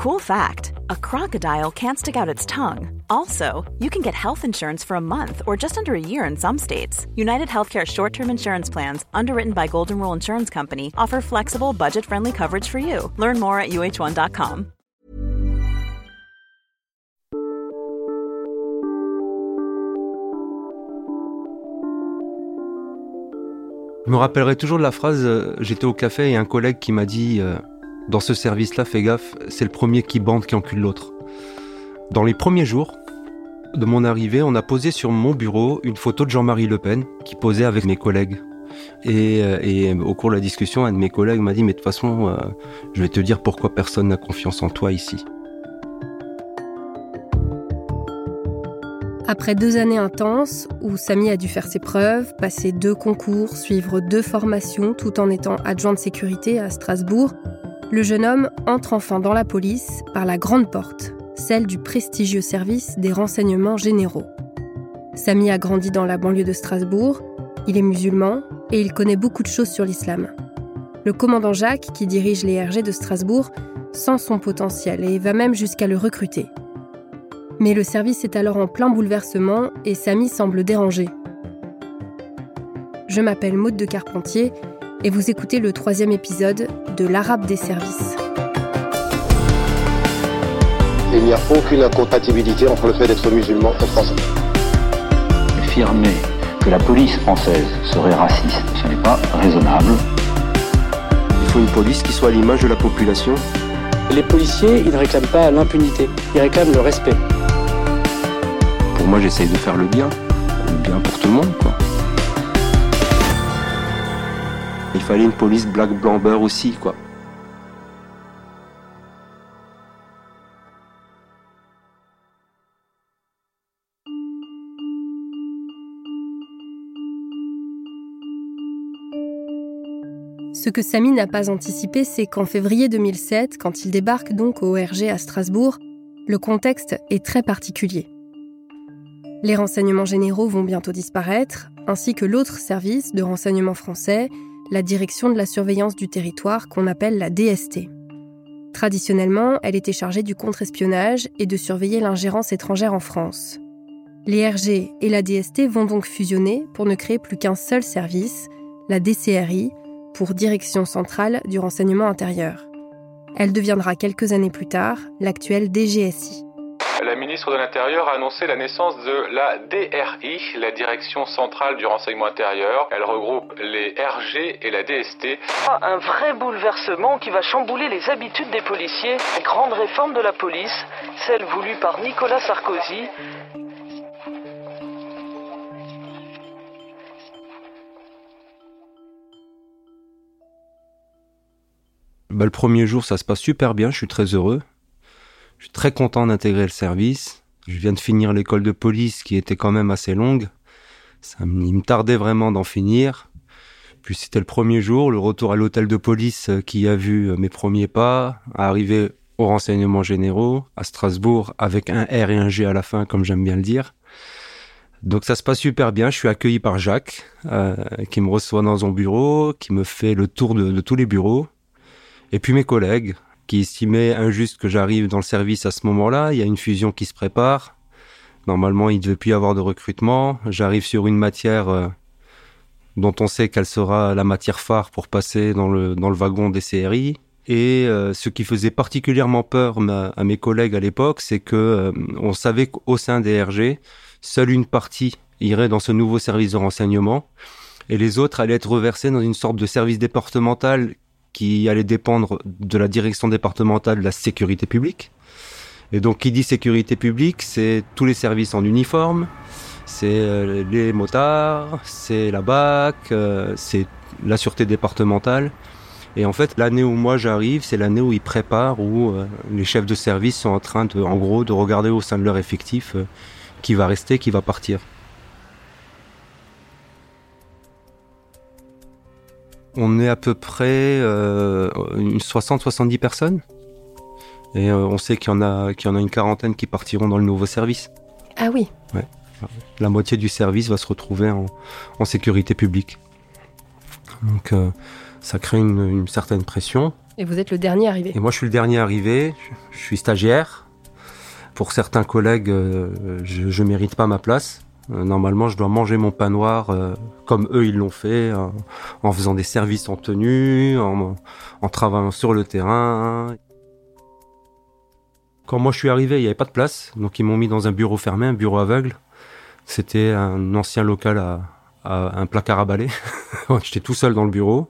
Cool fact a crocodile can't stick out its tongue. Also, you can get health insurance for a month or just under a year in some states. United Healthcare short term insurance plans, underwritten by Golden Rule Insurance Company, offer flexible, budget friendly coverage for you. Learn more at uh1.com. Je me rappellerai toujours de la phrase euh, j'étais au café et un collègue qui m'a dit. Euh, dans ce service-là, fais gaffe, c'est le premier qui bande qui encule l'autre. Dans les premiers jours de mon arrivée, on a posé sur mon bureau une photo de Jean-Marie Le Pen qui posait avec mes collègues. Et, euh, au cours de la discussion, un de mes collègues m'a dit, mais de toute façon, euh, je vais te dire pourquoi personne n'a confiance en toi ici. Après deux années intenses, où Samy a dû faire ses preuves, passer deux concours, suivre deux formations tout en étant adjoint de sécurité à Strasbourg, le jeune homme entre enfin dans la police par la grande porte, celle du prestigieux service des renseignements généraux. Samy a grandi dans la banlieue de Strasbourg, il est musulman et il connaît beaucoup de choses sur l'islam. Le commandant Jacques, qui dirige les RG de Strasbourg, sent son potentiel et va même jusqu'à le recruter. Mais le service est alors en plein bouleversement et Samy semble dérangé. Je m'appelle Maude de Carpentier et vous écoutez le troisième épisode de l'Arabe des services. Il n'y a aucune incompatibilité entre le fait d'être musulman et français. Affirmer que la police française serait raciste, ce n'est pas raisonnable. Il faut une police qui soit à l'image de la population. Les policiers, ils ne réclament pas l'impunité, ils réclament le respect. Pour moi, j'essaye de faire le bien, le bien pour tout le monde, quoi. Il fallait une police black blamber aussi, quoi. Ce que Samy n'a pas anticipé, c'est qu'en février 2007, quand il débarque donc au RG à Strasbourg, le contexte est très particulier. Les renseignements généraux vont bientôt disparaître, ainsi que l'autre service de renseignement français, la direction de la surveillance du territoire qu'on appelle la DST. Traditionnellement, elle était chargée du contre-espionnage et de surveiller l'ingérence étrangère en France. Les RG et la DST vont donc fusionner pour ne créer plus qu'un seul service, la DCRI, pour Direction centrale du renseignement intérieur. Elle deviendra quelques années plus tard l'actuelle DGSI la ministre de l'Intérieur a annoncé la naissance de la DRI, la Direction centrale du renseignement intérieur. Elle regroupe les RG et la DST. Un vrai bouleversement qui va chambouler les habitudes des policiers. Grande réforme de la police, celle voulue par Nicolas Sarkozy. Bah, le premier jour, ça se passe super bien, je suis très heureux. Je suis très content d'intégrer le service. Je viens de finir l'école de police qui était quand même assez longue. Ça, il me tardait vraiment d'en finir. Puis c'était le premier jour, le retour à l'hôtel de police euh, qui a vu euh, mes premiers pas, arriver aux renseignements généraux à Strasbourg avec un R et un G à la fin, comme j'aime bien le dire. Donc ça se passe super bien. Je suis accueilli par Jacques, euh, qui me reçoit dans son bureau, qui me fait le tour de tous les bureaux. Et puis mes collègues, qui estimait injuste que j'arrive dans le service à ce moment-là. Il y a une fusion qui se prépare. Normalement, il ne devait plus y avoir de recrutement. J'arrive sur une matière euh, dont on sait qu'elle sera la matière phare pour passer dans le, dans le wagon des CRI. Et euh, ce qui faisait particulièrement peur à mes collègues à l'époque, c'est que euh, on savait qu'au sein des RG, seule une partie irait dans ce nouveau service de renseignement et les autres allaient être reversés dans une sorte de service départemental qui allait dépendre de la direction départementale de la sécurité publique. Et donc, qui dit sécurité publique, c'est tous les services en uniforme, c'est euh, les motards, c'est la BAC, euh, c'est la sûreté départementale. Et en fait, l'année où moi j'arrive, c'est l'année où ils préparent, où euh, les chefs de service sont en train de, en gros, de regarder au sein de leur effectif qui va rester, qui va partir. On est à peu près euh, une 60-70 personnes. Et euh, on sait qu'il y, en a, qu'il y en a une quarantaine qui partiront dans le nouveau service. Ah oui ouais. La moitié du service va se retrouver en, sécurité publique. Donc euh, ça crée une, certaine pression. Et vous êtes le dernier arrivé. Et moi, je suis le dernier arrivé. Je suis stagiaire. Pour certains collègues, euh, je, ne mérite pas ma place. Euh, normalement, je dois manger mon pain noir euh, comme eux ils l'ont fait, en faisant des services en tenue, en, en travaillant sur le terrain. Quand moi je suis arrivé, il n'y avait pas de place, donc ils m'ont mis dans un bureau fermé, un bureau aveugle. C'était un ancien local à, un placard à balai. J'étais tout seul dans le bureau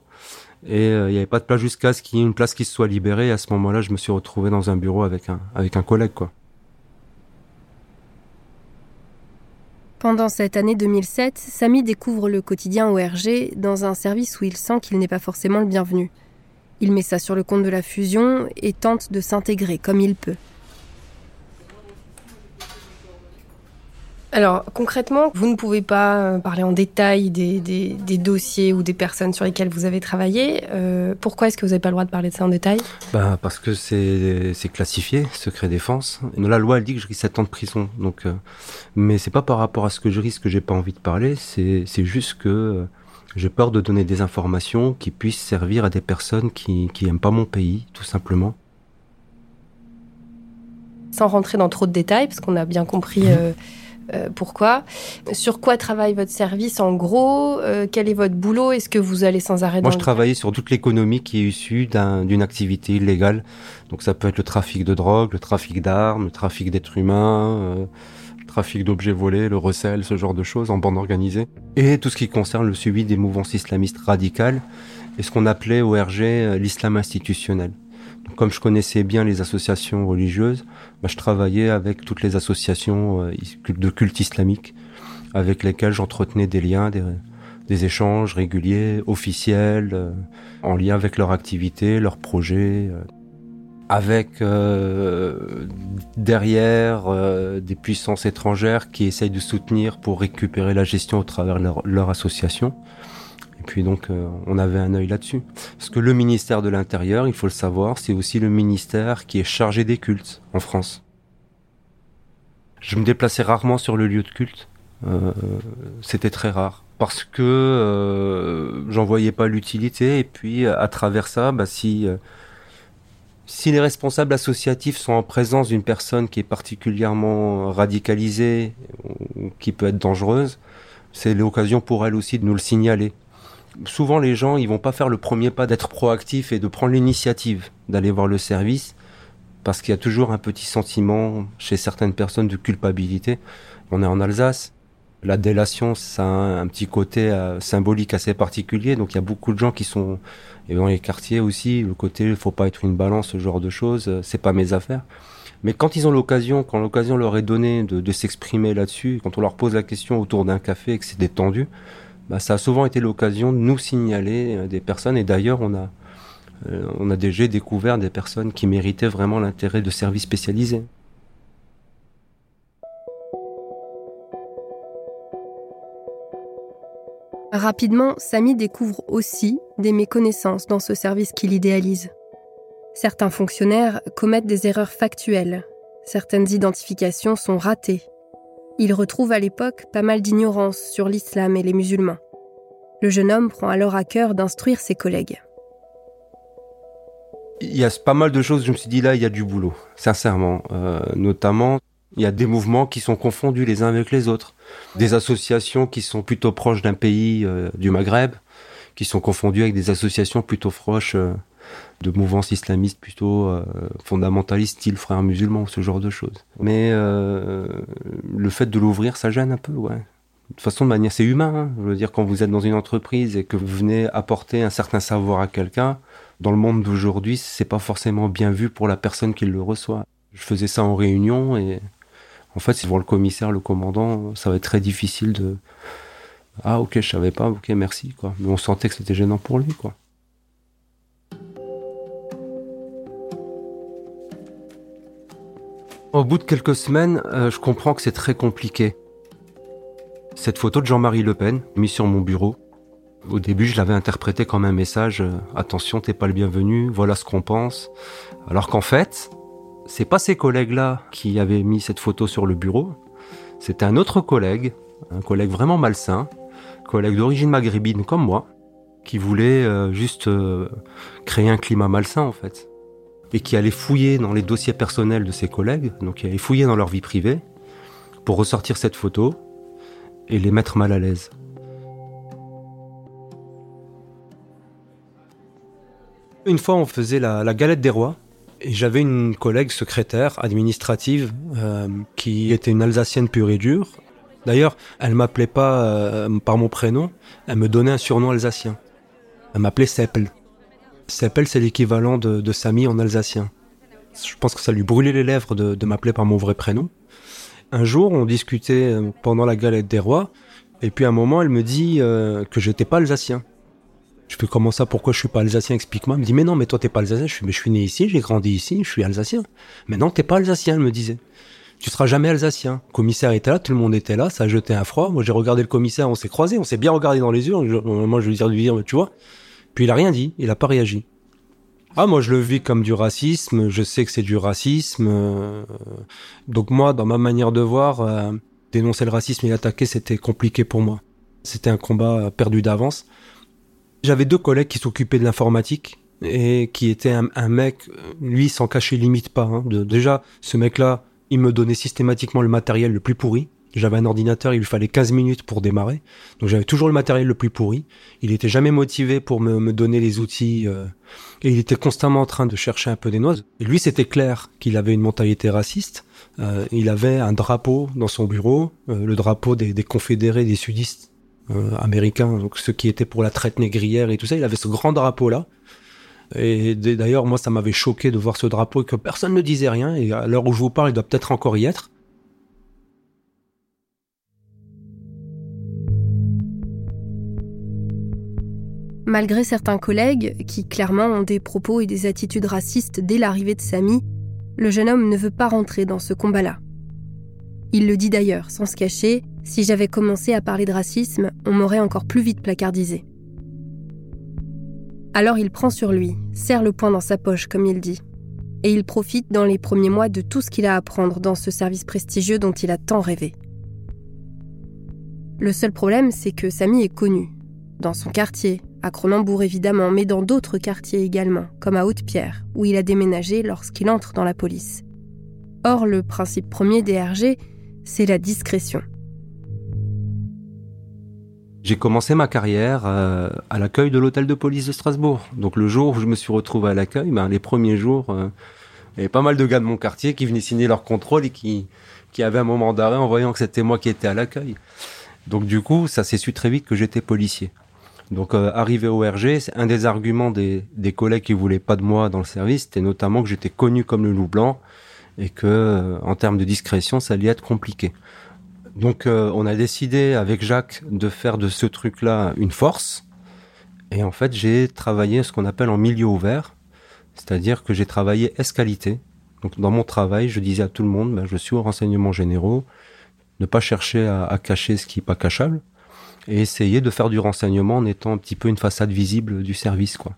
et il n'y avait pas de place jusqu'à ce qu'il y ait une place qui se soit libérée. Et à ce moment-là, je me suis retrouvé dans un bureau avec un, avec un collègue, quoi. Pendant cette année 2007, Samy découvre le quotidien ORG dans un service où il sent qu'il n'est pas forcément le bienvenu. Il met ça sur le compte de la fusion et tente de s'intégrer comme il peut. Alors concrètement, vous ne pouvez pas euh, parler en détail des, dossiers ou des personnes sur lesquelles vous avez travaillé. Euh, pourquoi est-ce que vous n'avez pas le droit de parler de ça en détail? Bah, Parce que c'est classifié, secret défense. La loi elle dit que je risque 7 ans de prison. Donc, euh, mais c'est pas par rapport à ce que je risque que j'ai pas envie de parler, c'est juste que euh, j'ai peur de donner des informations qui puissent servir à des personnes qui, qui aiment pas mon pays, tout simplement sans rentrer dans trop de détails, parce qu'on a bien compris mmh. Euh, pourquoi? Sur quoi travaille votre service en gros? Euh, Quel est votre boulot? Est-ce que vous allez sans arrêt Moi, je travaillais sur toute l'économie qui est issue d'une activité illégale. Donc ça peut être le trafic de drogue, le trafic d'armes, le trafic d'êtres humains, euh, le trafic d'objets volés, le recel, ce genre de choses en bande organisée. Et tout ce qui concerne le suivi des mouvances islamistes radicales et ce qu'on appelait au RG l'islam institutionnel comme je connaissais bien les associations religieuses, bah, je travaillais avec toutes les associations euh, de culte islamique avec lesquelles j'entretenais des liens, des, échanges réguliers, officiels, euh, en lien avec leur activité, leurs projets, euh, avec derrière des puissances étrangères qui essayent de soutenir pour récupérer la gestion au travers de leur, leur association. Et puis donc, euh, on avait un œil là-dessus. Parce que le ministère de l'Intérieur, il faut le savoir, c'est aussi le ministère qui est chargé des cultes en France. Je me déplaçais rarement sur le lieu de culte. Euh, c'était très rare. Parce que euh, j'en voyais pas l'utilité. Et puis, à travers ça, bah, si, si les responsables associatifs sont en présence d'une personne qui est particulièrement radicalisée ou qui peut être dangereuse, c'est l'occasion pour elle aussi de nous le signaler souvent les gens ils vont pas faire le premier pas d'être proactifs et de prendre l'initiative d'aller voir le service parce qu'il y a toujours un petit sentiment chez certaines personnes de culpabilité. On est en Alsace. La délation, ça a un, petit côté euh, symbolique assez particulier. Donc il y a beaucoup de gens qui sont et dans les quartiers aussi. Le côté, il faut pas être une balance, ce genre de choses. Euh, c'est pas mes affaires. Mais quand ils ont l'occasion, quand l'occasion leur est donnée de s'exprimer là-dessus, quand on leur pose la question autour d'un café et que c'est détendu, bah, ça a souvent été l'occasion de nous signaler euh, des personnes. Et d'ailleurs, on a, euh, on a déjà découvert des personnes qui méritaient vraiment l'intérêt de services spécialisés. Rapidement, Samy découvre aussi des méconnaissances dans ce service qu'il idéalise. Certains fonctionnaires commettent des erreurs factuelles. Certaines identifications sont ratées il retrouve à l'époque pas mal d'ignorance sur l'islam et les musulmans. Le jeune homme prend alors à cœur d'instruire ses collègues. Il y a pas mal de choses, je me suis dit là, il y a du boulot, sincèrement. Euh, notamment, il y a des mouvements qui sont confondus les uns avec les autres. Des associations qui sont plutôt proches d'un pays euh, du Maghreb, qui sont confondues avec des associations plutôt proches euh, de mouvances islamistes plutôt euh, fondamentalistes, style frères musulmans, ce genre de choses. Mais euh, le fait de l'ouvrir, ça gêne un peu. De toute façon, de manière, c'est humain. Hein. Je veux dire, quand vous êtes dans une entreprise et que vous venez apporter un certain savoir à quelqu'un, dans le monde d'aujourd'hui, c'est pas forcément bien vu pour la personne qui le reçoit. Je faisais ça en réunion et en fait, voit le commissaire, le commandant, ça va être très difficile de ah ok, je savais pas, ok, merci quoi. Mais on sentait que c'était gênant pour lui quoi. Au bout de quelques semaines, euh, je comprends que c'est très compliqué. Cette photo de Jean-Marie Le Pen, mise sur mon bureau, au début, je l'avais interprété comme un message euh, attention, t'es pas le bienvenu, voilà ce qu'on pense. Alors qu'en fait, c'est pas ces collègues-là qui avaient mis cette photo sur le bureau. C'était un autre collègue, un collègue vraiment malsain, collègue d'origine maghrébine comme moi, qui voulait euh, juste créer un climat malsain en fait, et qui allait fouiller dans les dossiers personnels de ses collègues, donc qui allait fouiller dans leur vie privée, pour ressortir cette photo et les mettre mal à l'aise. Une fois, on faisait la, galette des rois, et j'avais une collègue secrétaire administrative euh, qui était une Alsacienne pure et dure. D'ailleurs, elle m'appelait pas euh, par mon prénom, elle me donnait un surnom alsacien. Elle m'appelait Seppel. Seppel, c'est l'équivalent de, Samy en alsacien. Je pense que ça lui brûlait les lèvres de, m'appeler par mon vrai prénom. Un jour, on discutait euh, pendant la galette des rois, et puis à un moment, elle me dit que j'étais pas alsacien. Je fais comment ça Pourquoi je suis pas alsacien? Explique-moi. Elle me dit mais non, mais toi t'es pas alsacien. Je suis mais je suis né ici, j'ai grandi ici, je suis alsacien. Mais non, t'es pas alsacien, elle me disait. Tu seras jamais alsacien. Le commissaire était là, tout le monde était là, ça a jeté un froid. Moi j'ai regardé le commissaire, on s'est croisés, on s'est bien regardé dans les yeux. Moi je lui lui dire, tu vois. Puis il a rien dit, il a pas réagi. Ah moi je le vis comme du racisme, je sais que c'est du racisme. Euh, donc moi dans ma manière de voir, euh, dénoncer le racisme et l'attaquer c'était compliqué pour moi. C'était un combat perdu d'avance. J'avais deux collègues qui s'occupaient de l'informatique et qui était un, mec, lui, s'en cachait limite pas. Hein. déjà, ce mec-là, il me donnait systématiquement le matériel le plus pourri. J'avais un ordinateur, il lui fallait 15 minutes pour démarrer. Donc j'avais toujours le matériel le plus pourri. Il était jamais motivé pour me, donner les outils. Euh, et il était constamment en train de chercher un peu des noix. Et lui, c'était clair qu'il avait une mentalité raciste. Euh, il avait un drapeau dans son bureau, euh, le drapeau des, des confédérés, des sudistes euh, américain, donc ceux qui étaient pour la traite négrière et tout ça, il avait ce grand drapeau là. Et d'ailleurs, moi, ça m'avait choqué de voir ce drapeau et que personne ne disait rien. Et à l'heure où je vous parle, il doit peut-être encore y être. Malgré certains collègues qui clairement ont des propos et des attitudes racistes dès l'arrivée de Samy, le jeune homme ne veut pas rentrer dans ce combat-là. Il le dit d'ailleurs, sans se cacher, si j'avais commencé à parler de racisme, on m'aurait encore plus vite placardisé. Alors il prend sur lui, serre le poing dans sa poche, comme il dit. Et il profite dans les premiers mois de tout ce qu'il a à apprendre dans ce service prestigieux dont il a tant rêvé. Le seul problème, c'est que Samy est connu. Dans son quartier, à Cronenbourg évidemment, mais dans d'autres quartiers également, comme à Haute-Pierre, où il a déménagé lorsqu'il entre dans la police. Or, le principe premier des RG, c'est la discrétion. J'ai commencé ma carrière euh, à l'accueil de l'hôtel de police de Strasbourg. Donc le jour où je me suis retrouvé à l'accueil, ben, les premiers jours, euh, il y avait pas mal de gars de mon quartier qui venaient signer leur contrôle et qui, avaient un moment d'arrêt en voyant que c'était moi qui étais à l'accueil. Donc du coup, ça s'est su très vite que j'étais policier. Donc euh, arrivé au RG, c'est un des arguments des, des collègues qui voulaient pas de moi dans le service, c'était notamment que j'étais connu comme le loup blanc et que en termes de discrétion, ça allait être compliqué. Donc euh, on a décidé avec Jacques de faire de ce truc-là une force. Et en fait, j'ai travaillé ce qu'on appelle en milieu ouvert, c'est-à-dire que j'ai travaillé escalité. Donc dans mon travail, je disais à tout le monde, ben, je suis au renseignement généraux, ne pas chercher à, cacher ce qui n'est pas cachable, et essayer de faire du renseignement en étant un petit peu une façade visible du service, quoi.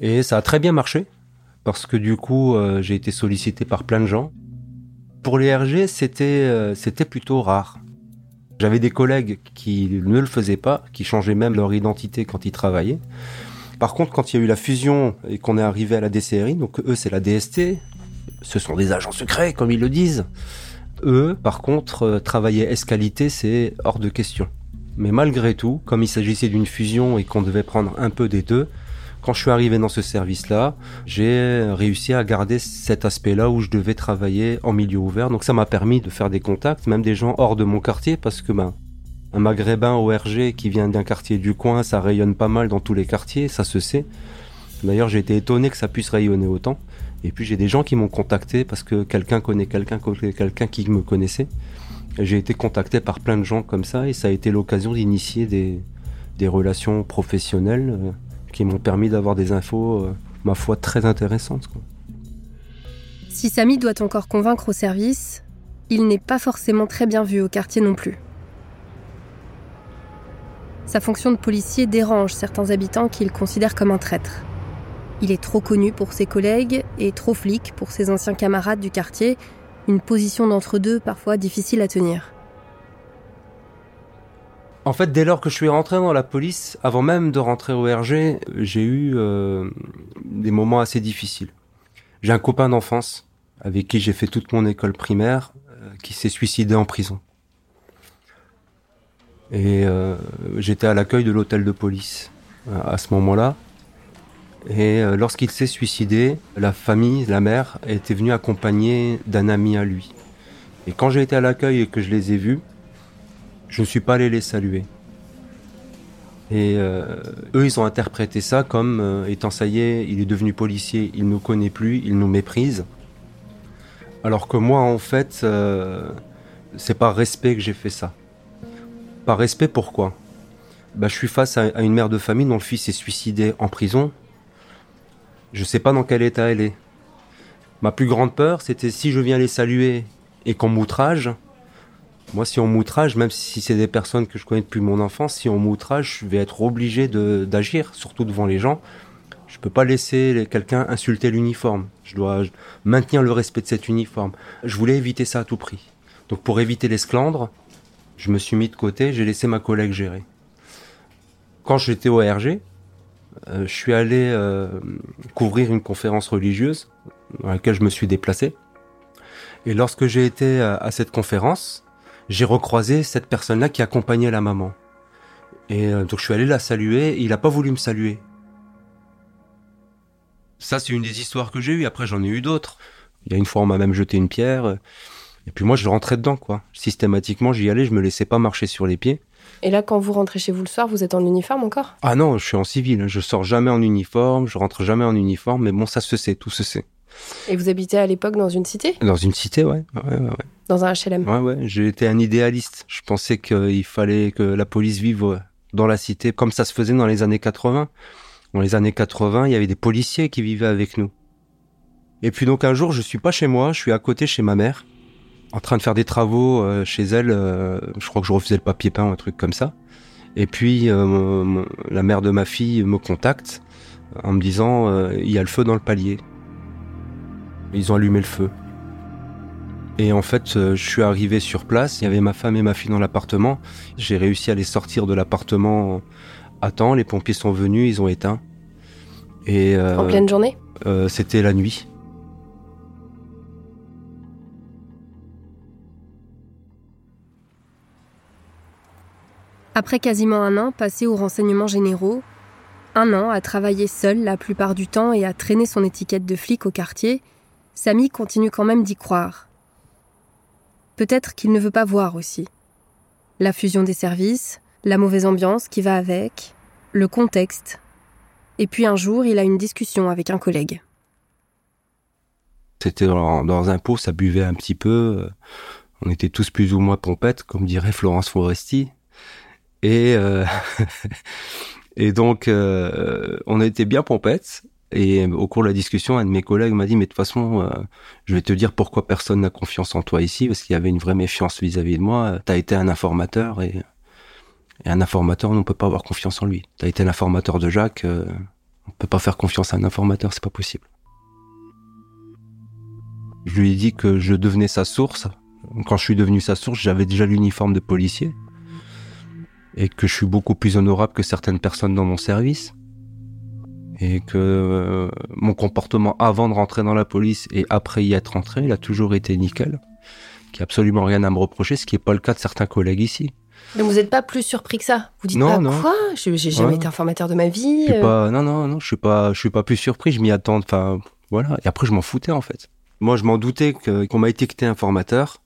Et ça a très bien marché, parce que du coup, euh, j'ai été sollicité par plein de gens. Pour les RG, c'était euh, c'était plutôt rare. J'avais des collègues qui ne le faisaient pas, qui changeaient même leur identité quand ils travaillaient. Par contre, quand il y a eu la fusion et qu'on est arrivé à la DCRI, donc eux c'est la DST, ce sont des agents secrets comme ils le disent. Eux, par contre, euh, travailler escalité, c'est hors de question. Mais malgré tout, comme il s'agissait d'une fusion et qu'on devait prendre un peu des deux, quand je suis arrivé dans ce service-là, j'ai réussi à garder cet aspect-là où je devais travailler en milieu ouvert. Donc ça m'a permis de faire des contacts, même des gens hors de mon quartier, parce que ben, un maghrébin au RG qui vient d'un quartier du coin, ça rayonne pas mal dans tous les quartiers, ça se sait. D'ailleurs, j'ai été étonné que ça puisse rayonner autant. Et puis j'ai des gens qui m'ont contacté parce que quelqu'un connaît quelqu'un, quelqu'un qui me connaissait. J'ai été contacté par plein de gens comme ça et ça a été l'occasion d'initier des, relations professionnelles euh, qui m'ont permis d'avoir des infos, euh, ma foi, très intéressantes. Si Samy doit encore convaincre au service, il n'est pas forcément très bien vu au quartier non plus. Sa fonction de policier dérange certains habitants qu'il considère comme un traître. Il est trop connu pour ses collègues et trop flic pour ses anciens camarades du quartier, une position d'entre-deux parfois difficile à tenir. En fait, dès lors que je suis rentré dans la police, avant même de rentrer au RG, j'ai eu euh, des moments assez difficiles. J'ai un copain d'enfance avec qui j'ai fait toute mon école primaire euh, qui s'est suicidé en prison. Et euh, j'étais à l'accueil de l'hôtel de police à ce moment-là. Et euh, lorsqu'il s'est suicidé, la famille, la mère, était venue accompagner d'un ami à lui. Et quand j'ai été à l'accueil et que je les ai vus, je ne suis pas allé les saluer. Et euh, eux, ils ont interprété ça comme euh, étant ça y est, il est devenu policier, il nous connaît plus, il nous méprise. Alors que moi, en fait, c'est par respect que j'ai fait ça. Par respect, pourquoi? Bah, Je suis face à, à une mère de famille dont le fils est suicidé en prison. Je sais pas dans quel état elle est. Ma plus grande peur, c'était si je viens les saluer et qu'on m'outrage. Moi, si on m'outrage, même si c'est des personnes que je connais depuis mon enfance, si on m'outrage, je vais être obligé d'agir, surtout devant les gens. Je peux pas laisser quelqu'un insulter l'uniforme. Je dois maintenir le respect de cet uniforme. Je voulais éviter ça à tout prix. Donc, pour éviter l'esclandre, je me suis mis de côté, j'ai laissé ma collègue gérer. Quand j'étais au RG, je suis allé euh, couvrir une conférence religieuse dans laquelle je me suis déplacé. Et lorsque j'ai été à, à cette conférence, j'ai recroisé cette personne-là qui accompagnait la maman. Et euh, donc je suis allé la saluer, et il n'a pas voulu me saluer. Ça, c'est une des histoires que j'ai eues. Après, j'en ai eu d'autres. Il y a une fois, on m'a même jeté une pierre. euh, Et puis moi, je rentrais dedans, quoi. Systématiquement, j'y allais, je me laissais pas marcher sur les pieds. Et là, quand vous rentrez chez vous le soir, vous êtes en uniforme encore? Ah non, je suis en civil. hein. Je sors jamais en uniforme, je rentre jamais en uniforme. Mais bon, ça se sait, tout se sait. Et vous habitez à l'époque dans une cité? Dans une cité, ouais. Ouais, ouais, ouais. Dans un HLM Ouais, ouais, été un idéaliste. Je pensais qu'il fallait que la police vive euh, dans la cité comme ça se faisait dans les années 80. Dans les années 80, il y avait des policiers qui vivaient avec nous. Et puis donc un jour, je suis pas chez moi, je suis à côté chez ma mère, en train de faire des travaux euh, chez elle. euh, je crois que je refaisais le papier peint ou un truc comme ça. Et puis euh, la mère de ma fille me contacte en me disant il y a le feu dans le palier. Ils ont allumé le feu. Et en fait, je suis arrivé sur place, il y avait ma femme et ma fille dans l'appartement. J'ai réussi à les sortir de l'appartement à temps, les pompiers sont venus, ils ont éteint. Et euh, En pleine journée? euh, c'était la nuit. Après quasiment un an passé aux renseignements généraux, un an à travailler seul la plupart du temps et à traîner son étiquette de flic au quartier, Samy continue quand même d'y croire. Peut-être qu'il ne veut pas voir aussi. La fusion des services, la mauvaise ambiance qui va avec, le contexte. Et puis un jour, il a une discussion avec un collègue. C'était dans, un pot, ça buvait un petit peu. On était tous plus ou moins pompettes, comme dirait Florence Foresti. Et, euh, et donc, euh, on était bien pompettes. Et au cours de la discussion, un de mes collègues m'a dit, mais de toute façon, euh, je vais te dire pourquoi personne n'a confiance en toi ici, parce qu'il y avait une vraie méfiance vis-à-vis de moi. T'as été un informateur et, et un informateur, on ne peut pas avoir confiance en lui. T'as été l'informateur de Jacques, euh, on peut pas faire confiance à un informateur, c'est pas possible. Je lui ai dit que je devenais sa source. Quand je suis devenu sa source, j'avais déjà l'uniforme de policier. Et que je suis beaucoup plus honorable que certaines personnes dans mon service. Et que euh, mon comportement avant de rentrer dans la police et après y être entré, il a toujours été nickel. Qu'il n'y a absolument rien à me reprocher, ce qui n'est pas le cas de certains collègues ici. Donc vous n'êtes pas plus surpris que ça Vous dites Non, pas non. quoi? Je- J'ai jamais Ouais. été informateur de ma vie. Je suis euh, pas, non, non, non, je suis pas, je suis pas plus surpris, je m'y attends, enfin, voilà. Et après, je m'en foutais, en fait. Moi, je m'en doutais qu'on m'a étiqueté informateur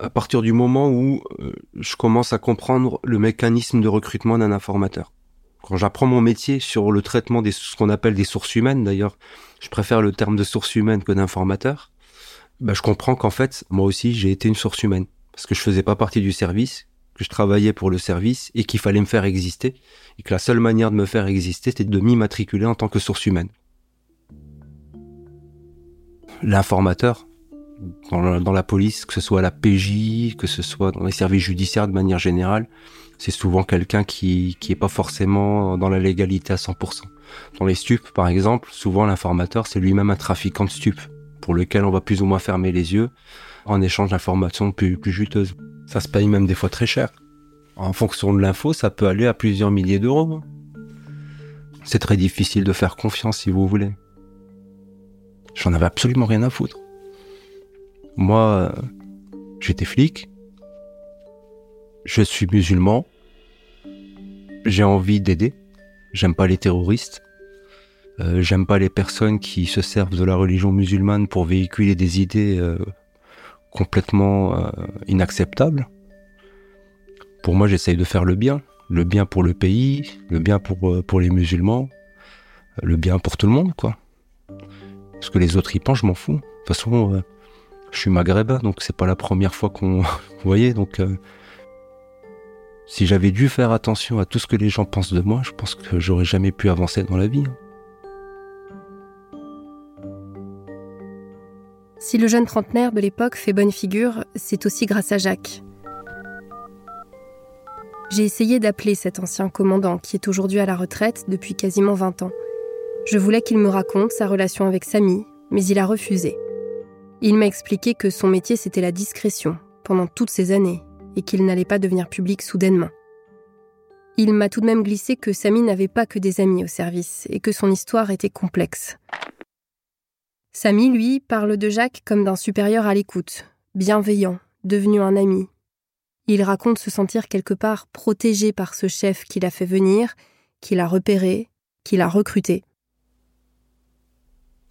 à partir du moment où euh, je commence à comprendre le mécanisme de recrutement d'un informateur. Quand j'apprends mon métier sur le traitement des, ce qu'on appelle des sources humaines, d'ailleurs, je préfère le terme de source humaine que d'informateur, bah, je comprends qu'en fait, moi aussi, j'ai été une source humaine. Parce que je faisais pas partie du service, que je travaillais pour le service et qu'il fallait me faire exister et que la seule manière de me faire exister, c'était de m'immatriculer en tant que source humaine. L'informateur, dans la, dans la police, que ce soit à la PJ, que ce soit dans les services judiciaires de manière générale, c'est souvent quelqu'un qui qui est pas forcément dans la légalité à 100%. Dans les stupes, par exemple, souvent l'informateur, c'est lui-même un trafiquant de stupes, pour lequel on va plus ou moins fermer les yeux en échange d'informations plus, plus juteuses. Ça se paye même des fois très cher. En fonction de l'info, ça peut aller à plusieurs milliers d'euros. C'est très difficile de faire confiance si vous voulez. J'en avais absolument rien à foutre. Moi, j'étais flic. Je suis musulman. J'ai envie d'aider. J'aime pas les terroristes. Euh, J'aime pas les personnes qui se servent de la religion musulmane pour véhiculer des idées euh, complètement euh, inacceptables. Pour moi, j'essaye de faire le bien. Le bien pour le pays, le bien pour, pour les musulmans, le bien pour tout le monde, quoi. Ce que les autres y pensent, je m'en fous. De toute façon, je suis maghrébin, donc c'est pas la première fois qu'on. Voyez, donc. euh, si j'avais dû faire attention à tout ce que les gens pensent de moi, je pense que j'aurais jamais pu avancer dans la vie. hein. Si le jeune trentenaire de l'époque fait bonne figure, c'est aussi grâce à Jacques. J'ai essayé d'appeler cet ancien commandant qui est aujourd'hui à la retraite depuis quasiment 20 ans. Je voulais qu'il me raconte sa relation avec Samy, mais il a refusé. Il m'a expliqué que son métier c'était la discrétion pendant toutes ces années et qu'il n'allait pas devenir public soudainement. Il m'a tout de même glissé que Samy n'avait pas que des amis au service et que son histoire était complexe. Samy, lui, parle de Jacques comme d'un supérieur à l'écoute, bienveillant, devenu un ami. Il raconte se sentir quelque part protégé par ce chef qui l'a fait venir, qui l'a repéré, qui l'a recruté.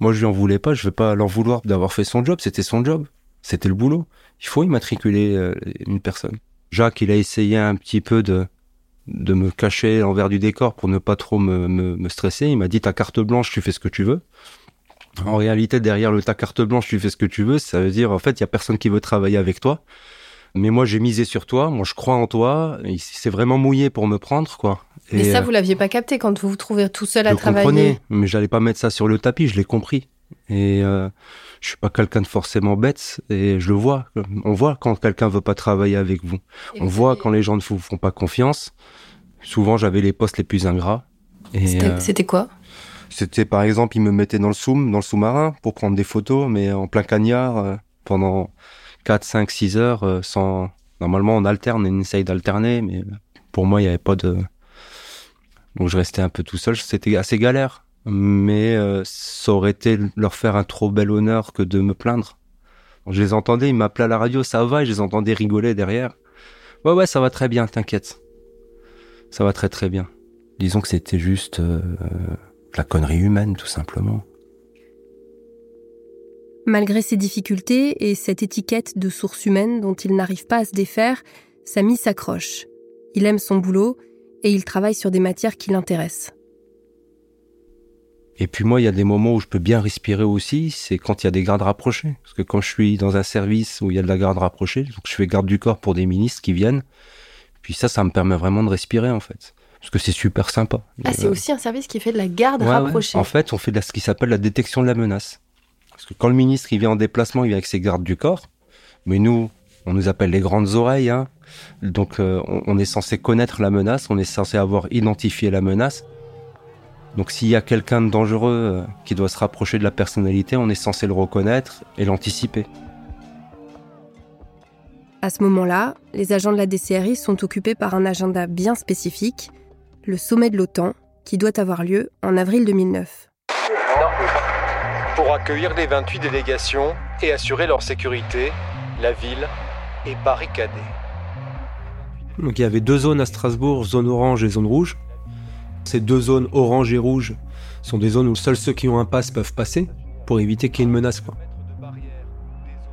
Moi, je lui en voulais pas, je vais pas l'en vouloir d'avoir fait son job, c'était son job, c'était le boulot. Il faut immatriculer euh, une personne. Jacques, il a essayé un petit peu de, de me cacher l'envers du décor pour ne pas trop me, me, me stresser. Il m'a dit ta carte blanche, tu fais ce que tu veux. En réalité, derrière le ta carte blanche, tu fais ce que tu veux, ça veut dire en fait, il y a personne qui veut travailler avec toi. Mais moi, j'ai misé sur toi, moi je crois en toi, il s'est vraiment mouillé pour me prendre, quoi. Mais ça, euh, vous l'aviez pas capté quand vous vous trouvez tout seul à je travailler. comprenais, mais j'allais pas mettre ça sur le tapis, je l'ai compris. Et euh, je suis pas quelqu'un de forcément bête, et je le vois. On voit quand quelqu'un veut pas travailler avec vous. Et On vous voit quand les gens ne vous font pas confiance. Souvent, j'avais les postes les plus ingrats. Et C'était euh, c'était quoi? c'était par exemple, ils me mettaient dans le soum, dans le sous-marin, pour prendre des photos, mais en plein cagnard, euh, pendant 4, 5, 6 heures, sans... Normalement, on alterne, on essaye d'alterner, mais pour moi, il n'y avait pas de... Donc je restais un peu tout seul, c'était assez galère. Mais euh, ça aurait été leur faire un trop bel honneur que de me plaindre. Je les entendais, ils m'appelaient à la radio, ça va, et je les entendais rigoler derrière. Ouais, ouais, ça va très bien, t'inquiète. Ça va très très bien. Disons que c'était juste euh, la connerie humaine, tout simplement. Malgré ses difficultés et cette étiquette de source humaine dont il n'arrive pas à se défaire, Samy s'accroche. Il aime son boulot et il travaille sur des matières qui l'intéressent. Et puis moi, il y a des moments où je peux bien respirer aussi, c'est quand il y a des gardes rapprochés. Parce que quand je suis dans un service où il y a de la garde rapprochée, donc je fais garde du corps pour des ministres qui viennent, puis ça, ça me permet vraiment de respirer en fait. Parce que c'est super sympa. Ah, c'est Euh, aussi un service qui fait de la garde Ouais, ouais. rapprochée. En fait, on fait de la- ce qui s'appelle la détection de la menace. Parce que quand le ministre il vient en déplacement, il vient avec ses gardes du corps. Mais nous, on nous appelle les grandes oreilles. Hein. Donc, euh, on, on est censé connaître la menace, on est censé avoir identifié la menace. Donc, s'il y a quelqu'un de dangereux euh, qui doit se rapprocher de la personnalité, on est censé le reconnaître et l'anticiper. À ce moment-là, les agents de la DCRI sont occupés par un agenda bien spécifique, le sommet de l'OTAN, qui doit avoir lieu en avril 2009. Pour accueillir les 28 délégations et assurer leur sécurité, la ville est barricadée. Donc, il y avait deux zones à Strasbourg, zone orange et zone rouge. Ces deux zones orange et rouge sont des zones où seuls ceux qui ont un pass peuvent passer pour éviter qu'il y ait une menace. Quoi.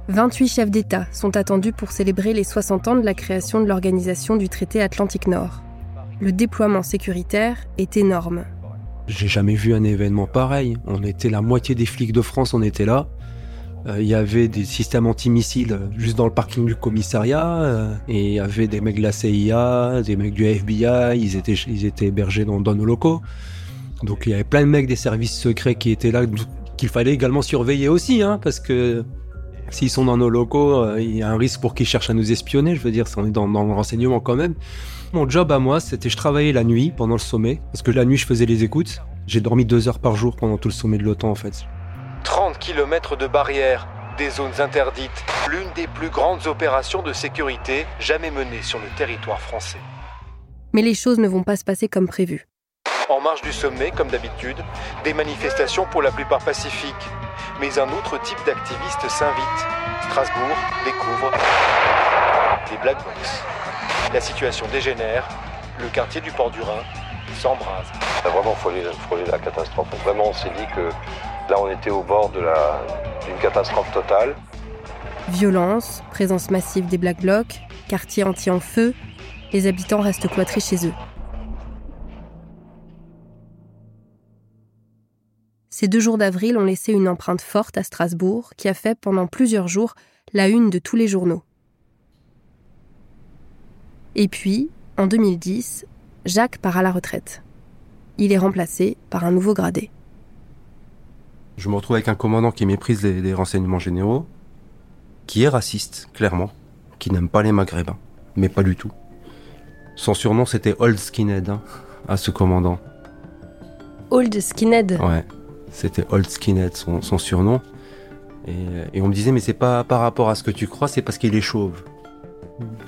28 chefs d'État sont attendus pour célébrer les 60 ans de la création de l'organisation du traité Atlantique Nord. Le déploiement sécuritaire est énorme. J'ai jamais vu un événement pareil. On était la moitié des flics de France, on était là. Euh, Il y avait des systèmes antimissiles juste dans le parking du commissariat. euh, et il y avait des mecs de la CIA, des mecs du FBI. Ils étaient, ils étaient hébergés dans, dans nos locaux. Donc il y avait plein de mecs des services secrets qui étaient là, qu'il fallait également surveiller aussi, hein, parce que s'ils sont dans nos locaux, euh, il y a un risque pour qu'ils cherchent à nous espionner. Je veux dire, on est dans, dans le renseignement quand même. Mon job à moi, c'était je travaillais la nuit pendant le sommet, parce que la nuit je faisais les écoutes. J'ai dormi deux heures par jour pendant tout le sommet de l'OTAN en fait. 30 km de barrières, des zones interdites, l'une des plus grandes opérations de sécurité jamais menées sur le territoire français. Mais les choses ne vont pas se passer comme prévu. En marge du sommet, comme d'habitude, des manifestations pour la plupart pacifiques. Mais un autre type d'activiste s'invite. Strasbourg découvre des black box. La situation dégénère, le quartier du Port du Rhin s'embrase. Ça a vraiment frôlé, frôlé la catastrophe. Vraiment, on s'est dit que là, on était au bord d'une catastrophe totale. Violence, présence massive des Black Blocs, quartier entier en feu, les habitants restent cloîtrés chez eux. Ces deux jours d'avril ont laissé une empreinte forte à Strasbourg qui a fait pendant plusieurs jours la une de tous les journaux. Et puis, en 2010, Jacques part à la retraite. Il est remplacé par un nouveau gradé. Je me retrouve avec un commandant qui méprise les, les renseignements généraux, qui est raciste, clairement, qui n'aime pas les maghrébins, mais pas du tout. Son surnom c'était Old Skinhead, hein, à ce commandant. Old Skinhead. Ouais, c'était Old Skinhead, son, son surnom. Et, et on me disait, mais c'est pas par rapport à ce que tu crois, c'est parce qu'il est chauve.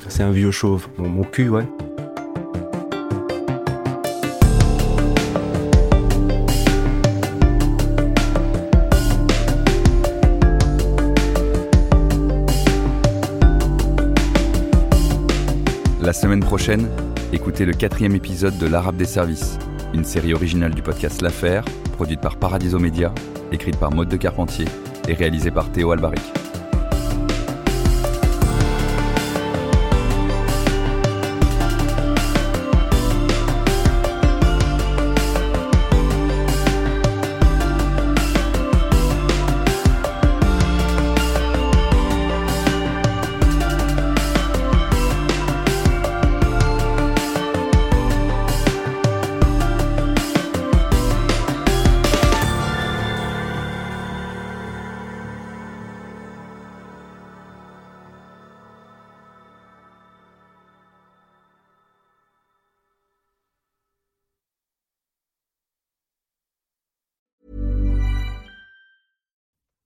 C'est un vieux chauve. Bon, mon cul, ouais. Prochaine, écoutez le quatrième épisode de L'Arabe des services, une série originale du podcast L'Affaire, produite par Paradiso Media, écrite par Maude de Carpentier et réalisée par Théo Albaric.